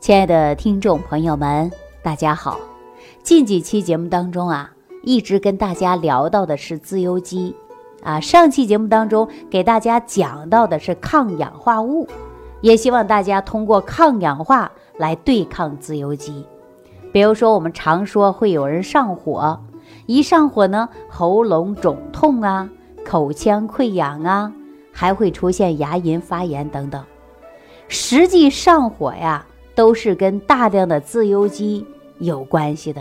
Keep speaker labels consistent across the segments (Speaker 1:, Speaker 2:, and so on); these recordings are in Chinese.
Speaker 1: 亲爱的听众朋友们，大家好。近几期节目当中啊，一直跟大家聊到的是自由基啊。上期节目当中给大家讲到的是抗氧化物，也希望大家通过抗氧化来对抗自由基。比如说，我们常说会有人上火，一上火呢，喉咙肿痛啊，口腔溃疡啊，还会出现牙龈发炎等等。实际上火呀。都是跟大量的自由基有关系的。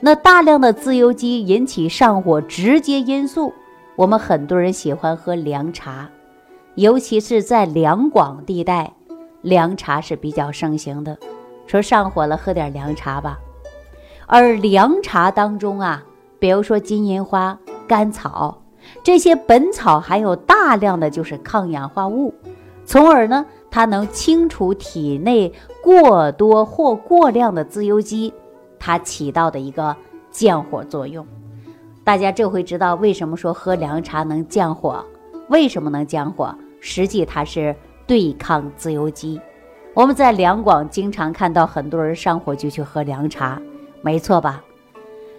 Speaker 1: 那大量的自由基引起上火，直接因素，我们很多人喜欢喝凉茶，尤其是在两广地带，凉茶是比较盛行的。说上火了，喝点凉茶吧。而凉茶当中啊，比如说金银花、甘草这些本草，含有大量的就是抗氧化物，从而呢。它能清除体内过多或过量的自由基，它起到的一个降火作用。大家这回知道为什么说喝凉茶能降火？为什么能降火？实际它是对抗自由基。我们在两广经常看到很多人上火就去喝凉茶，没错吧？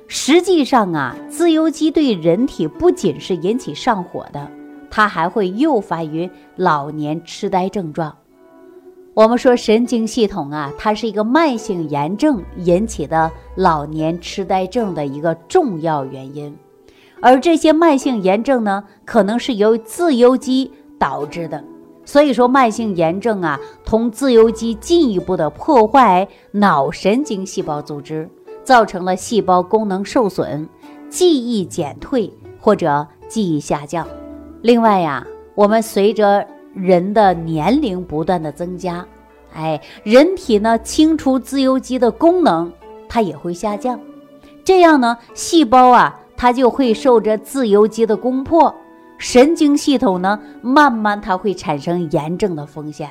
Speaker 1: 实际上啊，自由基对人体不仅是引起上火的，它还会诱发于老年痴呆症状。我们说神经系统啊，它是一个慢性炎症引起的老年痴呆症的一个重要原因，而这些慢性炎症呢，可能是由自由基导致的。所以说，慢性炎症啊，同自由基进一步的破坏脑神经细胞组织，造成了细胞功能受损、记忆减退或者记忆下降。另外呀，我们随着人的年龄不断的增加，哎，人体呢清除自由基的功能它也会下降，这样呢细胞啊它就会受着自由基的攻破，神经系统呢慢慢它会产生炎症的风险，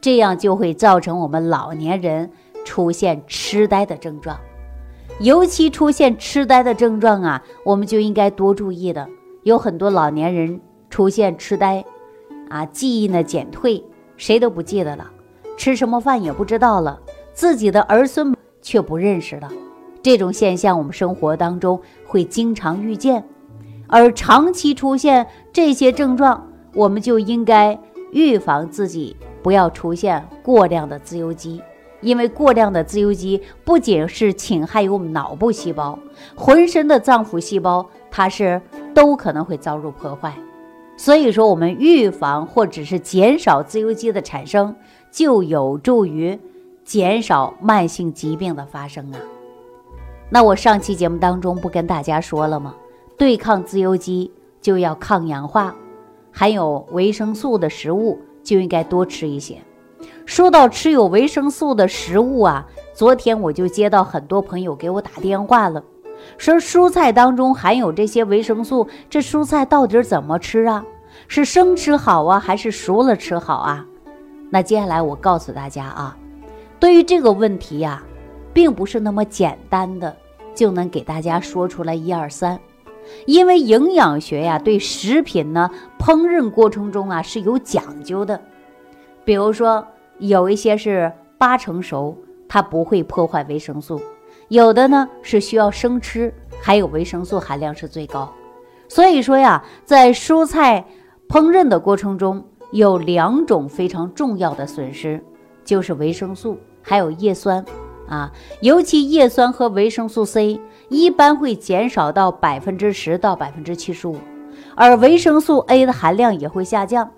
Speaker 1: 这样就会造成我们老年人出现痴呆的症状，尤其出现痴呆的症状啊，我们就应该多注意的，有很多老年人出现痴呆。啊，记忆呢减退，谁都不记得了，吃什么饭也不知道了，自己的儿孙却不认识了。这种现象我们生活当中会经常遇见，而长期出现这些症状，我们就应该预防自己不要出现过量的自由基，因为过量的自由基不仅是侵害于我们脑部细胞，浑身的脏腑细胞，它是都可能会遭受破坏。所以说，我们预防或者是减少自由基的产生，就有助于减少慢性疾病的发生啊。那我上期节目当中不跟大家说了吗？对抗自由基就要抗氧化，含有维生素的食物就应该多吃一些。说到吃有维生素的食物啊，昨天我就接到很多朋友给我打电话了。说蔬菜当中含有这些维生素，这蔬菜到底怎么吃啊？是生吃好啊，还是熟了吃好啊？那接下来我告诉大家啊，对于这个问题呀，并不是那么简单的就能给大家说出来一二三，因为营养学呀对食品呢烹饪过程中啊是有讲究的，比如说有一些是八成熟，它不会破坏维生素。有的呢是需要生吃，还有维生素含量是最高。所以说呀，在蔬菜烹饪的过程中，有两种非常重要的损失，就是维生素还有叶酸啊。尤其叶酸和维生素 C 一般会减少到百分之十到百分之七十五，而维生素 A 的含量也会下降。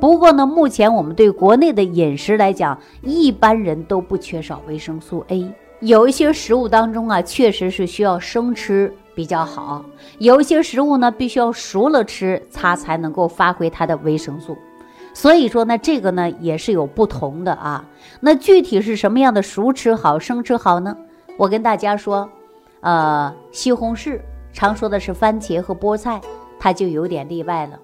Speaker 1: 不过呢，目前我们对国内的饮食来讲，一般人都不缺少维生素 A。有一些食物当中啊，确实是需要生吃比较好；有一些食物呢，必须要熟了吃，它才能够发挥它的维生素。所以说呢，这个呢也是有不同的啊。那具体是什么样的熟吃好、生吃好呢？我跟大家说，呃，西红柿常说的是番茄和菠菜，它就有点例外了，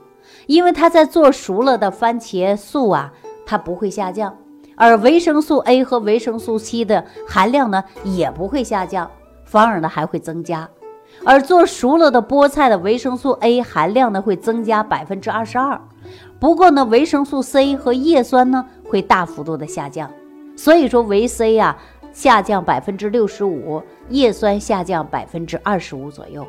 Speaker 1: 因为它在做熟了的番茄素啊，它不会下降。而维生素 A 和维生素 C 的含量呢，也不会下降，反而呢还会增加。而做熟了的菠菜的维生素 A 含量呢会增加百分之二十二，不过呢维生素 C 和叶酸呢会大幅度的下降。所以说维 C 呀下降百分之六十五，叶酸下降百分之二十五左右。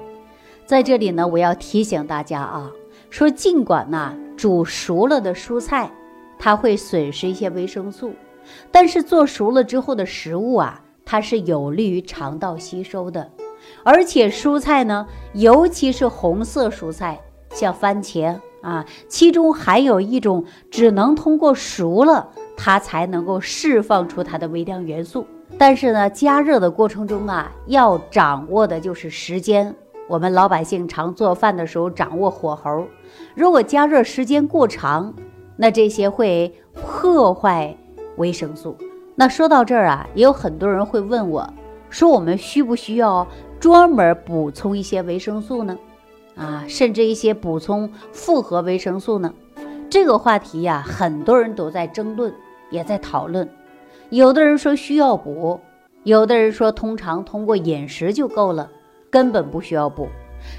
Speaker 1: 在这里呢，我要提醒大家啊，说尽管呢煮熟了的蔬菜，它会损失一些维生素，但是做熟了之后的食物啊，它是有利于肠道吸收的。而且蔬菜呢，尤其是红色蔬菜，像番茄啊，其中含有一种只能通过熟了，它才能够释放出它的微量元素。但是呢，加热的过程中啊，要掌握的就是时间。我们老百姓常做饭的时候掌握火候，如果加热时间过长，那这些会破坏维生素。那说到这儿啊，也有很多人会问我，说我们需不需要？专门补充一些维生素呢，啊，甚至一些补充复合维生素呢？这个话题呀，很多人都在争论，也在讨论。有的人说需要补，有的人说通常通过饮食就够了，根本不需要补。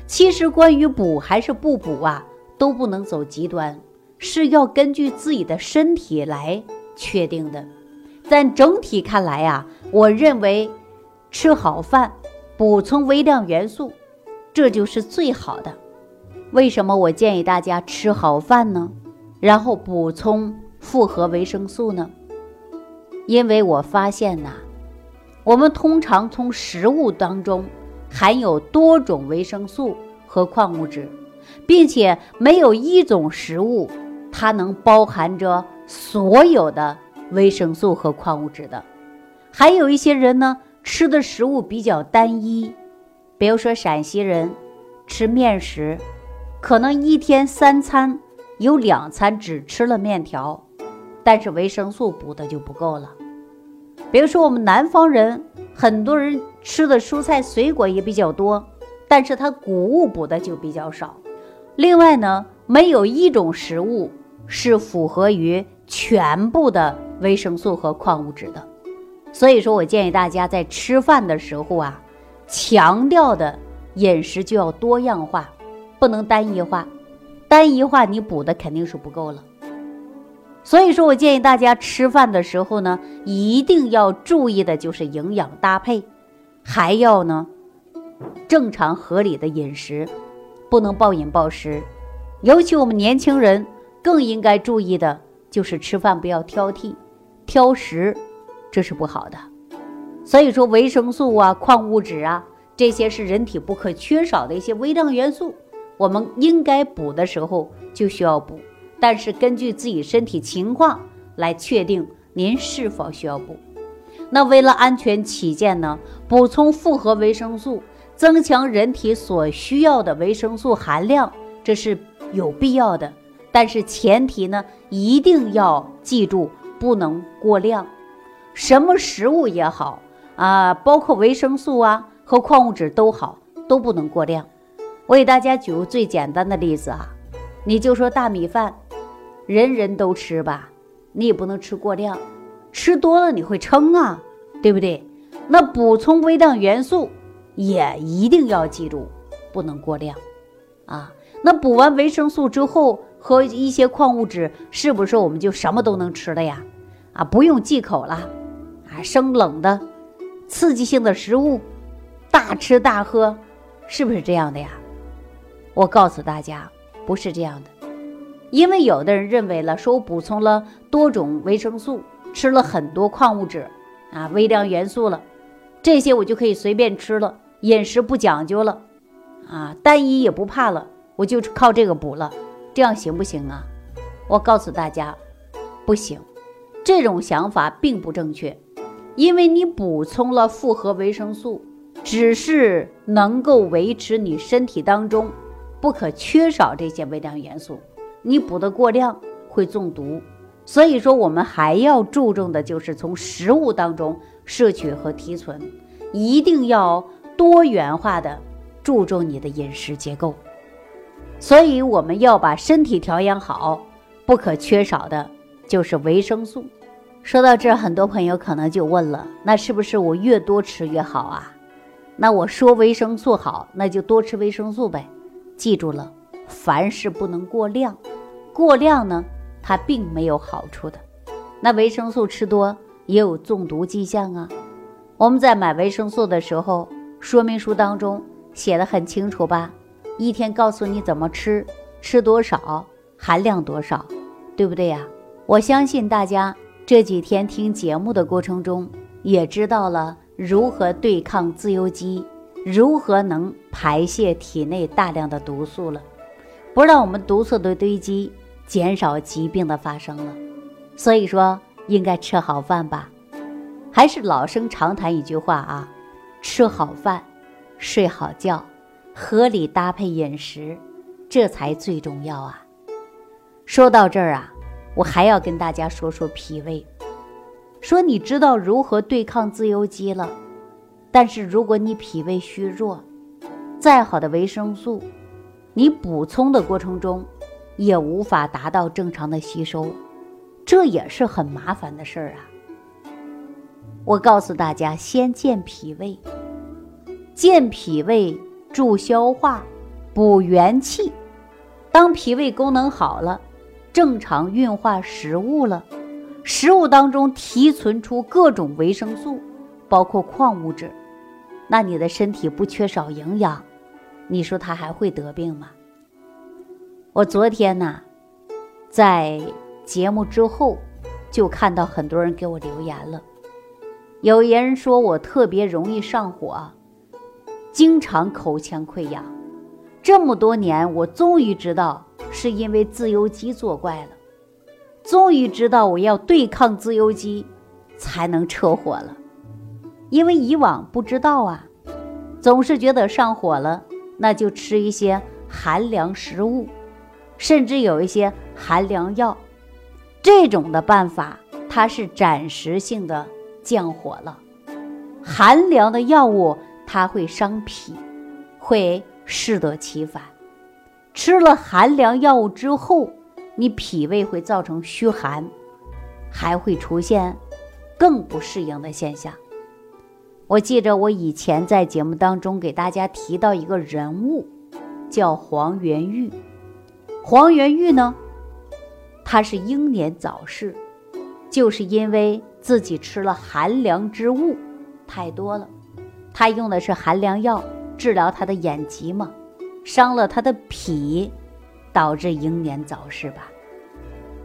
Speaker 1: 其实关于补还是不补啊，都不能走极端，是要根据自己的身体来确定的。但整体看来呀，我认为吃好饭。补充微量元素，这就是最好的。为什么我建议大家吃好饭呢？然后补充复合维生素呢？因为我发现呐，我们通常从食物当中含有多种维生素和矿物质，并且没有一种食物它能包含着所有的维生素和矿物质的。还有一些人呢。吃的食物比较单一，比如说陕西人吃面食，可能一天三餐有两餐只吃了面条，但是维生素补的就不够了。比如说我们南方人，很多人吃的蔬菜水果也比较多，但是它谷物补的就比较少。另外呢，没有一种食物是符合于全部的维生素和矿物质的。所以说我建议大家在吃饭的时候啊，强调的饮食就要多样化，不能单一化。单一化你补的肯定是不够了。所以说我建议大家吃饭的时候呢，一定要注意的就是营养搭配，还要呢正常合理的饮食，不能暴饮暴食。尤其我们年轻人更应该注意的就是吃饭不要挑剔、挑食。这是不好的，所以说维生素啊、矿物质啊，这些是人体不可缺少的一些微量元素。我们应该补的时候就需要补，但是根据自己身体情况来确定您是否需要补。那为了安全起见呢，补充复合维生素，增强人体所需要的维生素含量，这是有必要的。但是前提呢，一定要记住，不能过量。什么食物也好啊，包括维生素啊和矿物质都好，都不能过量。我给大家举个最简单的例子啊，你就说大米饭，人人都吃吧，你也不能吃过量，吃多了你会撑啊，对不对？那补充微量元素也一定要记住，不能过量啊。那补完维生素之后和一些矿物质，是不是我们就什么都能吃了呀？啊，不用忌口了。啊生冷的、刺激性的食物，大吃大喝，是不是这样的呀？我告诉大家，不是这样的。因为有的人认为了，说我补充了多种维生素，吃了很多矿物质啊、微量元素了，这些我就可以随便吃了，饮食不讲究了，啊，单一也不怕了，我就靠这个补了，这样行不行啊？我告诉大家，不行，这种想法并不正确。因为你补充了复合维生素，只是能够维持你身体当中不可缺少这些微量元素，你补的过量会中毒。所以说，我们还要注重的就是从食物当中摄取和提纯，一定要多元化的注重你的饮食结构。所以我们要把身体调养好，不可缺少的就是维生素。说到这，很多朋友可能就问了：那是不是我越多吃越好啊？那我说维生素好，那就多吃维生素呗。记住了，凡事不能过量，过量呢，它并没有好处的。那维生素吃多，也有中毒迹象啊。我们在买维生素的时候，说明书当中写的很清楚吧？一天告诉你怎么吃，吃多少，含量多少，对不对呀？我相信大家这几天听节目的过程中，也知道了如何对抗自由基，如何能排泄体内大量的毒素了，不让我们毒素的堆积，减少疾病的发生了。所以说，应该吃好饭吧。还是老生常谈一句话啊，吃好饭，睡好觉，合理搭配饮食，这才最重要啊。说到这儿啊，我还要跟大家说说脾胃。说你知道如何对抗自由基了，但是如果你脾胃虚弱，再好的维生素，你补充的过程中也无法达到正常的吸收，这也是很麻烦的事儿啊。我告诉大家，先健脾胃，健脾胃助消化，补元气。当脾胃功能好了，正常运化食物了，食物当中提存出各种维生素，包括矿物质，那你的身体不缺少营养，你说他还会得病吗？我昨天呢，在节目之后，就看到很多人给我留言了。有人说我特别容易上火，经常口腔溃疡。这么多年，我终于知道是因为自由基作怪了。终于知道我要对抗自由基，才能撤火了。因为以往不知道啊，总是觉得上火了，那就吃一些寒凉食物，甚至有一些寒凉药。这种的办法，它是暂时性的。降火了，寒凉的药物它会伤脾，会适得其反。吃了寒凉药物之后，你脾胃会造成虚寒，还会出现更不适应的现象。我记着我以前在节目当中给大家提到一个人物，叫黄元玉。黄元玉呢，他是英年早逝，就是因为。自己吃了寒凉之物太多了，他用的是寒凉药治疗他的眼疾嘛，伤了他的脾，导致英年早逝吧。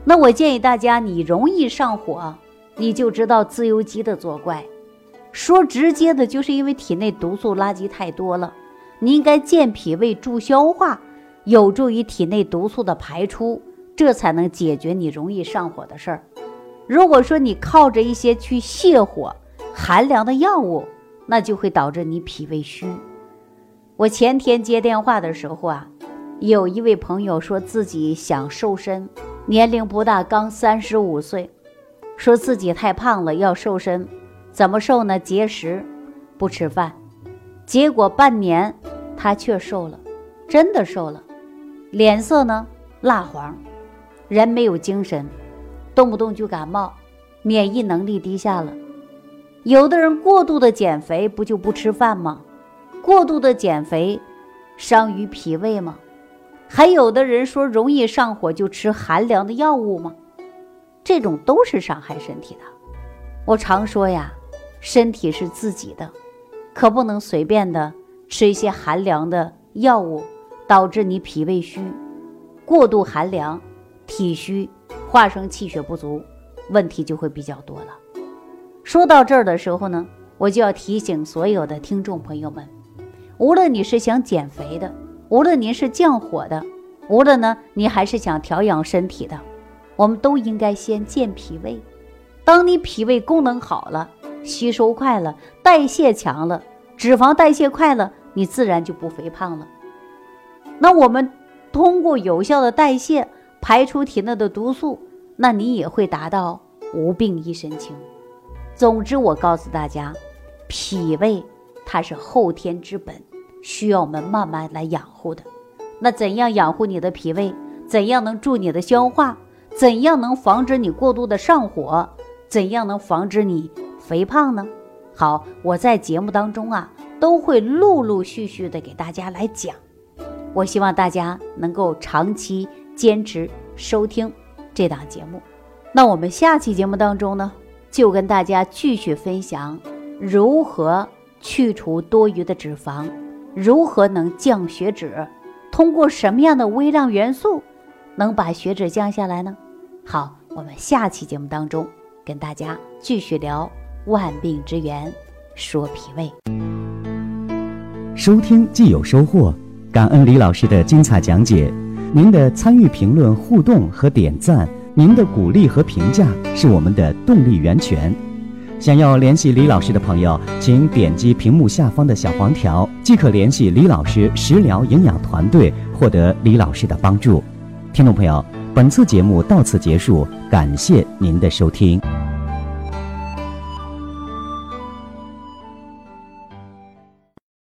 Speaker 1: 那我建议大家，你容易上火，你就知道自由基的作怪。说直接的，就是因为体内毒素垃圾太多了。你应该健脾胃、助消化，有助于体内毒素的排出，这才能解决你容易上火的事儿。如果说你靠着一些去泻火、寒凉的药物，那就会导致你脾胃虚。我前天接电话的时候啊，有一位朋友说自己想瘦身，年龄不大，刚三十五岁，说自己太胖了，要瘦身，怎么瘦呢？节食，不吃饭。结果半年他却瘦了，真的瘦了，脸色呢蜡黄，人没有精神。动不动就感冒，免疫能力低下了。有的人过度的减肥，不就不吃饭吗？过度的减肥，伤于脾胃吗？还有的人说容易上火，就吃寒凉的药物吗？这种都是伤害身体的。我常说呀，身体是自己的，可不能随便的吃一些寒凉的药物，导致你脾胃虚，过度寒凉，体虚。化生气血不足，问题就会比较多了。说到这儿的时候呢，我就要提醒所有的听众朋友们，无论你是想减肥的，无论您是降火的，无论呢你还是想调养身体的，我们都应该先健脾胃。当你脾胃功能好了，吸收快了，代谢强了，脂肪代谢快了，你自然就不肥胖了。那我们通过有效的代谢。排出体内的毒素，那你也会达到无病一身轻。总之，我告诉大家，脾胃它是后天之本，需要我们慢慢来养护的。那怎样养护你的脾胃？怎样能助你的消化？怎样能防止你过度的上火？怎样能防止你肥胖呢？好，我在节目当中啊，都会陆陆续续的给大家来讲。我希望大家能够长期。坚持收听这档节目，那我们下期节目当中呢，就跟大家继续分享如何去除多余的脂肪，如何能降血脂，通过什么样的微量元素能把血脂降下来呢？好，我们下期节目当中跟大家继续聊万病之源，说脾胃。
Speaker 2: 收听既有收获，感恩李老师的精彩讲解。您的参与、评论、互动和点赞，您的鼓励和评价是我们的动力源泉。想要联系李老师的朋友，请点击屏幕下方的小黄条，即可联系李老师食疗营养团队，获得李老师的帮助。听众朋友，本次节目到此结束，感谢您的收听。